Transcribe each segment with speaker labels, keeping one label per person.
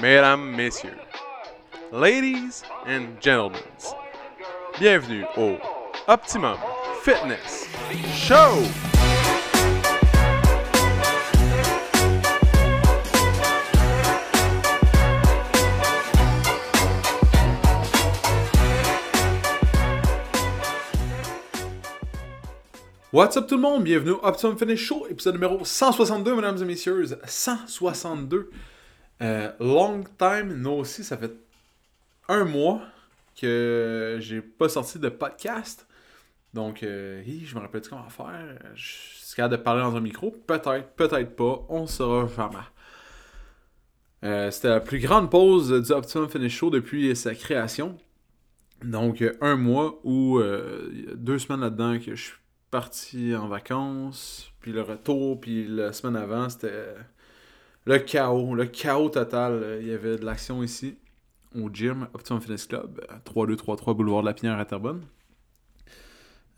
Speaker 1: mesdames, messieurs, ladies and gentlemen, bienvenue au Optimum Fitness Show! What's up tout le monde? Bienvenue au Optimum Finish Show, épisode numéro 162, mesdames et messieurs. 162. Euh, long time, nous aussi, ça fait un mois que j'ai pas sorti de podcast. Donc, euh, je me rappelle comment faire? Je de parler dans un micro? Peut-être, peut-être pas. On saura jamais. Euh, C'était la plus grande pause du Optimum Finish Show depuis sa création. Donc, un mois ou euh, deux semaines là-dedans que je suis parti en vacances, puis le retour, puis la semaine avant, c'était le chaos, le chaos total. Il y avait de l'action ici, au gym, Optimum Fitness Club, 3233 Boulevard de la Pinière à Terrebonne.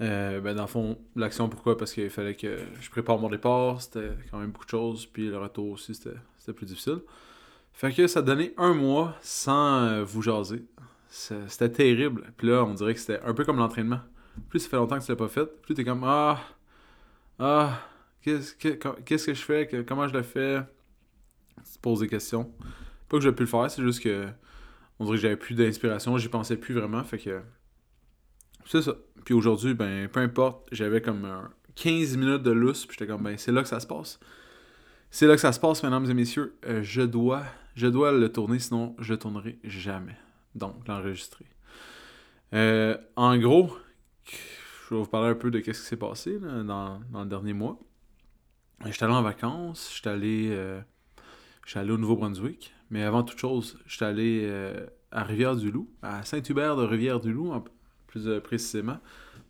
Speaker 1: Euh, ben dans le fond, l'action, pourquoi? Parce qu'il fallait que je prépare mon départ, c'était quand même beaucoup de choses, puis le retour aussi, c'était plus difficile. Fait que ça donnait un mois sans euh, vous jaser. C'était terrible. Puis là, on dirait que c'était un peu comme l'entraînement plus ça fait longtemps que tu l'as pas fait, plus t'es comme Ah, ah, qu'est-ce que, qu'est-ce que je fais, comment je le fais? Tu te poses des questions. Pas que j'ai pu le faire, c'est juste que on dirait que j'avais plus d'inspiration, j'y pensais plus vraiment, fait que. C'est ça. Puis aujourd'hui, ben, peu importe, j'avais comme 15 minutes de lousse, puis j'étais comme, ben, c'est là que ça se passe. C'est là que ça se passe, mesdames et messieurs. Euh, je dois, je dois le tourner, sinon je tournerai jamais. Donc, l'enregistrer. Euh, en gros, je vais vous parler un peu de ce qui s'est passé dans, le dernier mois. J'étais allé en vacances, j'étais allé, euh, allé au Nouveau-Brunswick, mais avant toute chose, j'étais allé euh, à Rivière-du-Loup, à Saint-Hubert de Rivière-du-Loup, plus euh, précisément,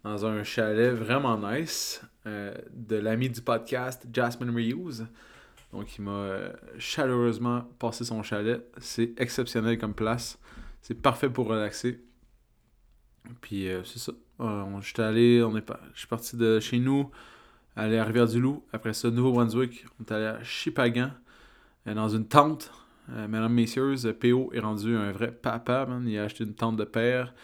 Speaker 1: dans un chalet vraiment nice de l'ami du podcast, Jasmine Reuse. Donc, il m'a chaleureusement passé son chalet. C'est exceptionnel comme place. C'est parfait pour relaxer. Puis, c'est ça. Euh, j'étais allé, on est pas, je suis parti de chez nous, aller à Rivière-du-Loup. Après ça, Nouveau-Brunswick. On est allé à Chipagan, euh, dans une tente. Euh, mesdames, messieurs, PO est rendu un vrai papa, Il a acheté une tente de père.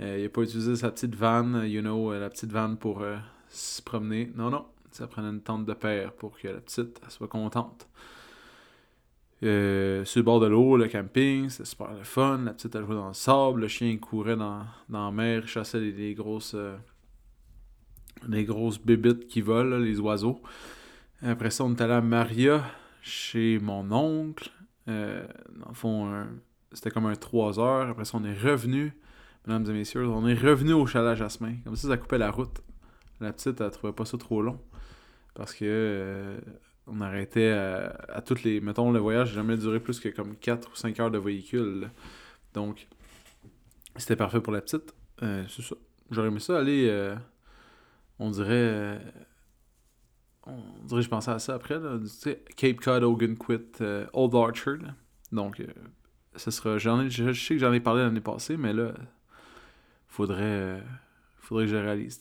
Speaker 1: il n'a pas utilisé sa petite van, you know, la petite van pour se promener. Non, non. Ça prenait une tente de père pour que la petite soit contente. Euh, sur le bord de l'eau, le camping, c'était super le fun. La petite a joué dans le sable, le chien courait dans, dans la mer, chassait les, grosses euh, les grosses bébites qui volent, les oiseaux. Après ça, on est allé à Maria chez mon oncle. Euh, c'était comme un 3 heures. Après ça, on est revenu, mesdames et messieurs, on est revenu au chalet Jasmin. Comme ça, ça coupait la route. La petite, elle trouvait pas ça trop long. Parce que on arrêtait à, toutes les. Mettons, le voyage n'a jamais duré plus que comme 4 ou 5 heures de véhicule. Donc, c'était parfait pour la petite. Euh, c'est ça. J'aurais aimé ça aller. Euh, on dirait. Euh, on dirait, je pensais à ça après. Là, Cape Cod, Hogan Quit, Old Archer. Donc, ce sera. Ai, je, sais que j'en ai parlé l'année passée, mais là, faudrait. faudrait que je réalise.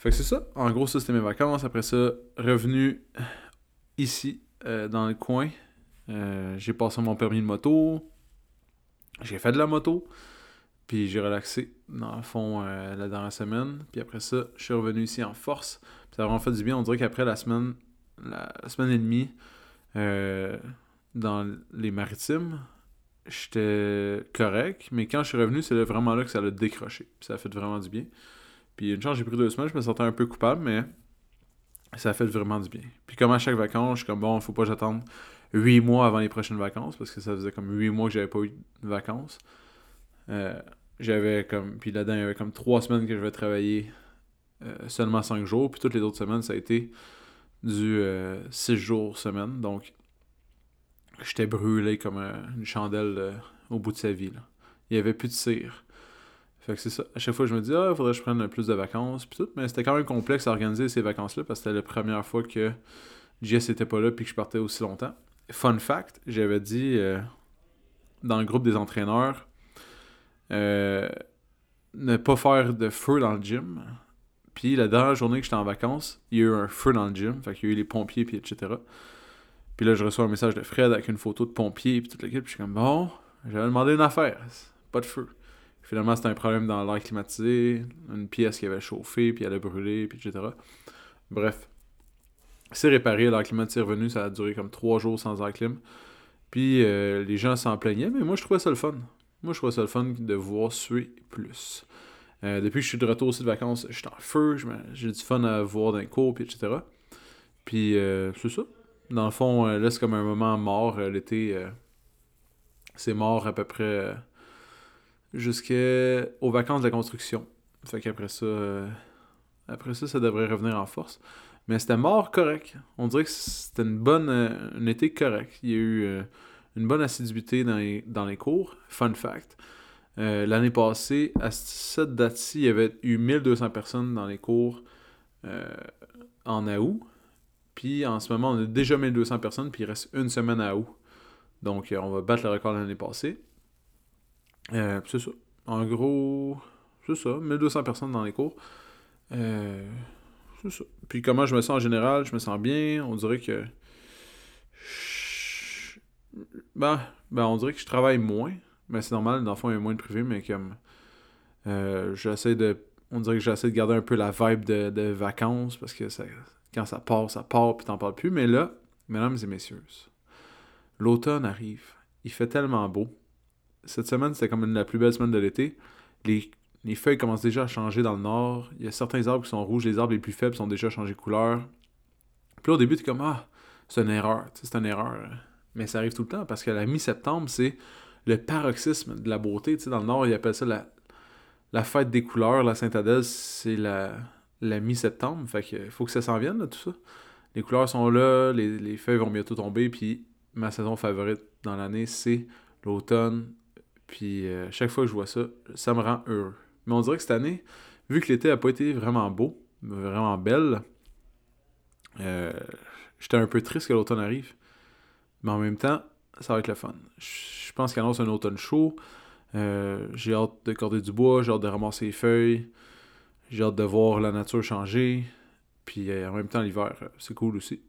Speaker 1: Fait que c'est ça. En gros, ça, c'était mes vacances. Après ça, revenu ici, euh, dans le coin. Euh, j'ai passé mon permis de moto. J'ai fait de la moto. Puis j'ai relaxé, dans le fond, euh, la dernière semaine. Puis après ça, je suis revenu ici en force. Puis ça a vraiment fait du bien. On dirait qu'après la semaine, la, semaine et demie, dans les maritimes, j'étais correct. Mais quand je suis revenu, c'est vraiment là que ça a décroché. Puis ça a fait vraiment du bien. Puis une chance, j'ai pris deux semaines, je me sentais un peu coupable, mais ça a fait vraiment du bien. Puis comme à chaque vacances, je suis comme bon, faut pas j'attende huit mois avant les prochaines vacances, parce que ça faisait comme huit mois que j'avais pas eu de vacances. Euh, j'avais comme. Puis là-dedans, il y avait comme trois semaines que je vais travailler euh, seulement cinq jours. Puis toutes les autres semaines, ça a été du euh, six jours semaine. Donc, j'étais brûlé comme une chandelle au bout de sa vie. Il y avait plus de cire. Fait que c'est ça. À chaque fois, je me dis, ah, faudrait que je prenne plus de vacances, puis tout. Mais c'était quand même complexe à organiser ces vacances-là, parce que c'était la première fois que Jess était pas là, puis que je partais aussi longtemps. Fun fact, j'avais dit euh, dans le groupe des entraîneurs, euh, ne pas faire de feu dans le gym. Puis la dernière journée que j'étais en vacances, il y a eu un feu dans le gym, fait qu'il y a eu les pompiers, puis etc. Puis là, je reçois un message de Fred avec une photo de pompier, puis toute l'équipe. Puis je suis comme, bon, j'avais demandé une affaire. Pas de feu. Finalement, c'était un problème dans l'air climatisé, une pièce qui avait chauffé, puis elle a brûlé, puis etc. Bref. C'est réparé, l'air climatisé est revenu, ça a duré comme trois jours sans air clim. Puis euh, les gens s'en plaignaient, mais moi je trouvais ça le fun. Moi je trouvais ça le fun de voir suer plus. Euh, depuis que je suis de retour aussi de vacances, je suis en feu, j'ai du fun à voir les cours, puis etc. Puis euh, c'est ça. Dans le fond, là c'est comme un moment mort l'été. c'est mort à peu près jusqu'aux vacances de la construction. Fait qu'après ça, euh, après ça, ça devrait revenir en force. Mais c'était mort correct. On dirait que c'était une bonne, euh, un été correct. Il y a eu euh, une bonne assiduité dans les, cours. Fun fact. L'année passée, à cette date-ci, il y avait eu 1200 personnes dans les cours en août. Puis en ce moment, on a déjà 1200 personnes, puis il reste une semaine à août. Donc on va battre le record l'année passée. Euh, c'est ça. En gros, c'est ça. 1200 personnes dans les cours. Euh, c'est ça. Puis comment je me sens en général, je me sens bien. On dirait que. Ben, ben, on dirait que je travaille moins. Mais c'est normal, dans le fond, il y a moins de privé, mais comme. Euh, j'essaie de. On dirait que j'essaie de garder un peu la vibe de, vacances parce que ça, quand ça part, ça part, puis t'en parles plus. Mais là, mesdames et messieurs, l'automne arrive. Il fait tellement beau cette semaine, c'était comme la plus belle semaine de l'été. Les, feuilles commencent déjà à changer dans le nord. Il y a certains arbres qui sont rouges, les arbres les plus faibles sont déjà changés de couleur. Puis là, au début, tu es comme Ah, c'est une erreur. C'est une erreur. Mais ça arrive tout le temps parce que la mi-septembre, c'est le paroxysme de la beauté. sais, dans le nord, ils appellent ça la, la fête des couleurs. La Sainte-Adèle, c'est la, la mi-septembre. Fait que faut que ça s'en vienne, là, tout ça. Les couleurs sont là, les, les feuilles vont bientôt tomber. Puis ma saison favorite dans l'année, c'est l'automne puis euh, chaque fois que je vois ça, ça me rend heureux. Mais on dirait que cette année, vu que l'été n'a pas été vraiment beau, vraiment belle, euh, j'étais un peu triste que l'automne arrive. Mais en même temps, ça va être le fun. Je pense qu'il annonce un automne chaud. Euh, j'ai hâte de corder du bois, j'ai hâte de ramasser les feuilles, j'ai hâte de voir la nature changer. Puis en même temps, l'hiver, c'est cool aussi.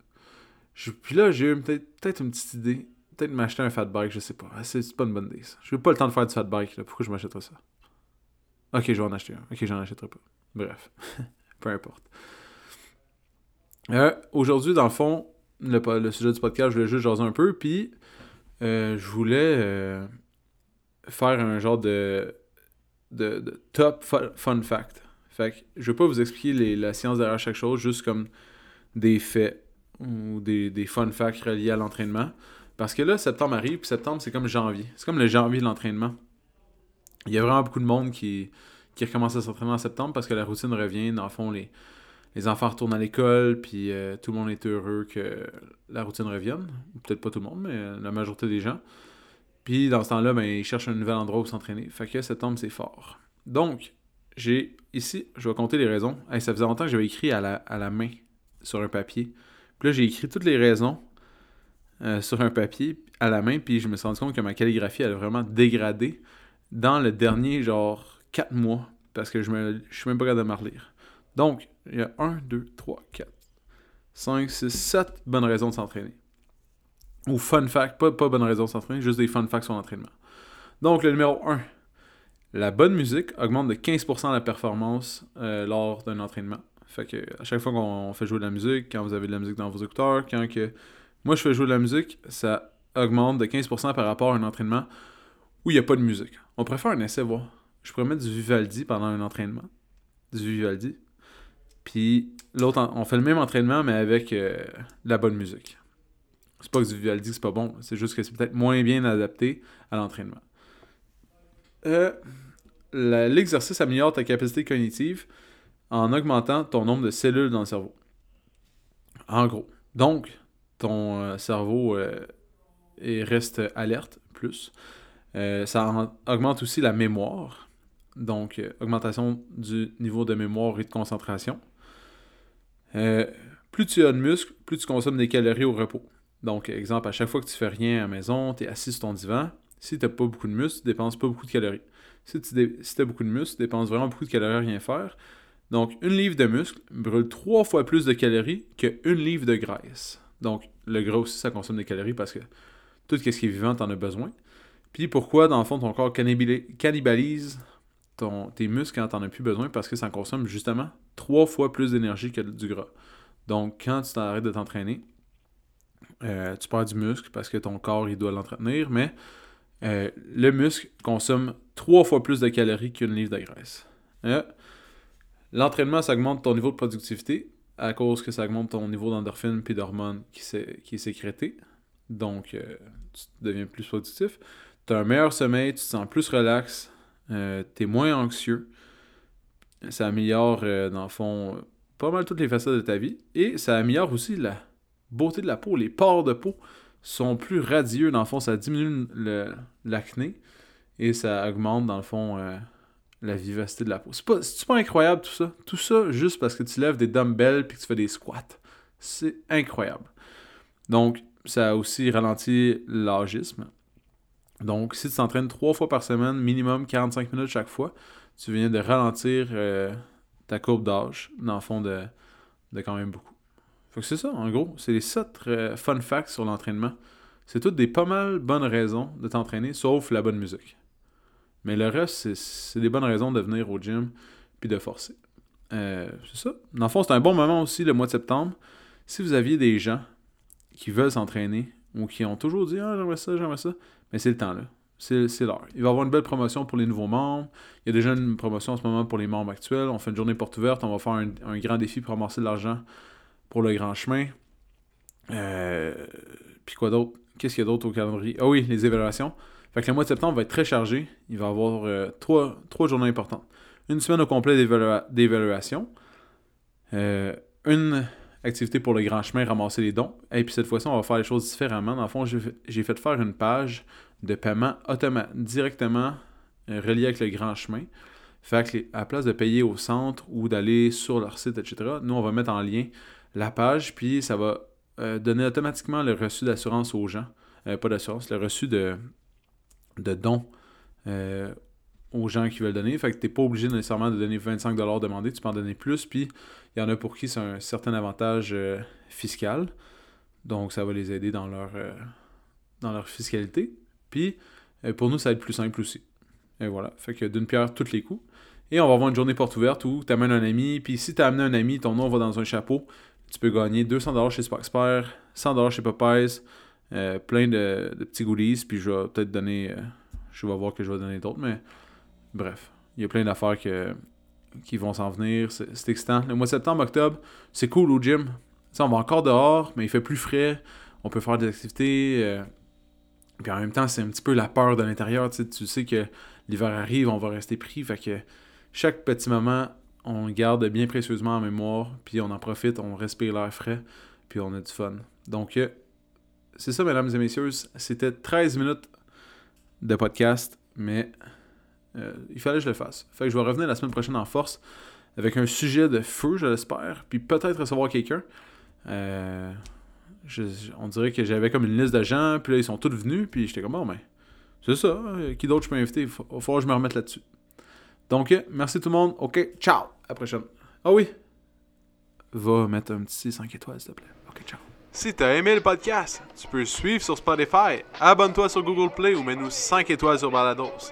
Speaker 1: puis là, j'ai peut-être une petite idée peut-être m'acheter un fat bike, je sais pas. Ah, c'est pas une bonne idée, ça. Je n'ai pas le temps de faire du fat bike, là. Pourquoi je m'achèterais ça? Ok, je vais en acheter un. Ok, j'en achèterai pas. Bref. Peu importe. Euh, aujourd'hui, dans le fond, le, sujet du podcast, je voulais juste jaser un peu, puis euh, je voulais euh, faire un genre de, de, top fun fact. Fait que je vais pas vous expliquer la science derrière chaque chose, juste comme des faits ou des, des fun facts reliés à l'entraînement. Parce que là, septembre arrive, puis septembre, c'est comme janvier. C'est comme le janvier de l'entraînement. Il y a vraiment beaucoup de monde qui, qui recommence à s'entraîner en septembre parce que la routine revient. Dans le fond, les, les enfants retournent à l'école, puis euh, tout le monde est heureux que la routine revienne. Peut-être pas tout le monde, mais la majorité des gens. Puis dans ce temps-là, ben, ils cherchent un nouvel endroit où s'entraîner. Fait que septembre, c'est fort. Donc, j'ai ici, je vais compter les raisons. ça faisait longtemps que j'avais écrit à la, main sur un papier. Puis là, j'ai écrit toutes les raisons euh, sur un papier à la main, puis je me suis rendu compte que ma calligraphie elle a vraiment dégradé dans le dernier genre 4 mois, parce que je, me, suis même pas capable de me relire. Donc, il y a 1, 2, 3, 4, 5, 6, 7 bonnes raisons de s'entraîner. Ou fun fact, pas, pas bonnes raisons de s'entraîner, juste des fun facts sur l'entraînement. Donc, le numéro 1, la bonne musique augmente de 15% la performance euh, lors d'un entraînement. Fait que à chaque fois qu'on fait jouer de la musique, quand vous avez de la musique dans vos écouteurs, quand que moi, je fais jouer de la musique, ça augmente de 15% par rapport à un entraînement où il n'y a pas de musique. On préfère un essai, voir. Je pourrais mettre du Vivaldi pendant un entraînement. Du Vivaldi. Puis l'autre, on fait le même entraînement, mais avec euh, la bonne musique. C'est pas que du Vivaldi, c'est pas bon. C'est juste que c'est peut-être moins bien adapté à l'entraînement. Euh, l'exercice améliore ta capacité cognitive en augmentant ton nombre de cellules dans le cerveau. En gros. Donc, ton euh, cerveau reste alerte plus. Ça augmente aussi la mémoire. Donc, augmentation du niveau de mémoire et de concentration. Plus tu as de muscles, plus tu consommes des calories au repos. Donc, exemple, à chaque fois que tu fais rien à la maison, tu es assis sur ton divan. Si tu n'as pas beaucoup de muscles, tu dépenses pas beaucoup de calories. Si tu as beaucoup de muscles, tu dépenses vraiment beaucoup de calories à rien faire. Donc, une livre de muscles brûle trois fois plus de calories qu'une livre de graisse. Donc, le gras aussi, ça consomme des calories parce que tout ce qui est vivant, t'en as besoin. Puis pourquoi, dans le fond, ton corps cannibalise tes muscles quand t'en as plus besoin? Parce que ça consomme justement trois fois plus d'énergie que du gras. Donc, quand tu t'arrêtes de t'entraîner, euh, tu perds du muscle parce que ton corps, il doit l'entretenir, mais euh, le muscle consomme trois fois plus de calories qu'une livre de graisse. Euh, l'entraînement, ça augmente ton niveau de productivité à cause que ça augmente ton niveau d'endorphine puis d'hormones qui, qui est sécrété. Donc, tu deviens plus productif. Tu as un meilleur sommeil, tu te sens plus relax, tu es moins anxieux. Ça améliore, dans le fond, pas mal toutes les facettes de ta vie. Et ça améliore aussi la beauté de la peau. Les pores de peau sont plus radieux. Dans le fond, ça diminue l'acné et ça augmente, dans le fond, euh, la vivacité de la peau. C'est pas, pas incroyable tout ça? Tout ça juste parce que tu lèves des dumbbells et que tu fais des squats. C'est incroyable. Donc, ça a aussi ralenti l'agisme. Donc, si tu t'entraînes trois fois par semaine, minimum 45 minutes chaque fois, tu viens de ralentir euh, ta courbe d'âge, dans le fond, de, de quand même beaucoup. Fait que c'est ça, en gros. C'est les 7 fun facts sur l'entraînement. C'est toutes des pas mal bonnes raisons de t'entraîner, sauf la bonne musique. Mais le reste, c'est des bonnes raisons de venir au gym puis de forcer. Euh, c'est ça. Dans le fond, c'est un bon moment aussi, le mois de septembre. Si vous aviez des gens qui veulent s'entraîner ou qui ont toujours dit Ah, j'aimerais ça, j'aimerais ça, mais c'est le temps là. C'est l'heure. Il va y avoir une belle promotion pour les nouveaux membres. Il y a déjà une promotion en ce moment pour les membres actuels. On fait une journée porte ouverte. On va faire un, grand défi pour ramasser de l'argent pour le grand chemin. Euh, puis quoi d'autre? Qu'est-ce qu'il y a d'autre au calendrier? Ah oui, les évaluations. Fait que le mois de septembre va être très chargé. Il va y avoir euh, trois, journées importantes. Une semaine au complet d'évaluation. Euh, une activité pour le grand chemin, ramasser les dons. Et puis cette fois-ci, on va faire les choses différemment. Dans le fond, j'ai fait faire une page de paiement directement reliée avec le grand chemin. Fait que à la place de payer au centre ou d'aller sur leur site, etc., nous, on va mettre en lien la page, puis ça va euh, donner automatiquement le reçu d'assurance aux gens. Euh, pas d'assurance, le reçu de, de dons euh, aux gens qui veulent donner. Fait que tu n'es pas obligé nécessairement de donner 25$ demandés, tu peux en donner plus. Puis il y en a pour qui c'est un certain avantage fiscal. Donc ça va les aider dans leur, dans leur fiscalité. Puis pour nous, ça va être plus simple aussi. Et voilà. Fait que d'une pierre, tous les coups. Et on va avoir une journée porte ouverte où tu amènes un ami. Puis si tu as amené un ami, ton nom va dans un chapeau tu peux gagner 200$ chez Expert, 100$ chez Popeyes, euh, plein de, petits goodies, puis je vais peut-être donner, euh, je vais voir que je vais donner d'autres, mais bref, il y a plein d'affaires qui vont s'en venir, c'est excitant. Le mois de septembre, octobre, c'est cool au gym. on va encore dehors, mais il fait plus frais, on peut faire des activités, euh, puis en même temps, c'est un petit peu la peur de l'intérieur, tu sais que l'hiver arrive, on va rester pris, fait que chaque petit moment on garde bien précieusement en mémoire, puis on en profite, on respire l'air frais, puis on a du fun. Donc, euh, c'est ça, mesdames et messieurs. C'était 13 minutes de podcast, mais euh, il fallait que je le fasse. Fait que je vais revenir la semaine prochaine en force avec un sujet de feu, je l'espère, puis peut-être recevoir quelqu'un. Euh, on dirait que j'avais comme une liste de gens, puis là, ils sont tous venus, puis j'étais comme, bon, mais c'est ça, qui d'autre je peux inviter? Il va falloir que je me remette là-dessus. Donc, merci tout le monde. OK, ciao. À la prochaine. Ah oui. Va mettre un petit 5 étoiles, s'il te plaît. OK, ciao.
Speaker 2: Si t'as aimé le podcast, tu peux suivre sur Spotify, abonne-toi sur Google Play ou mets-nous 5 étoiles sur Balados.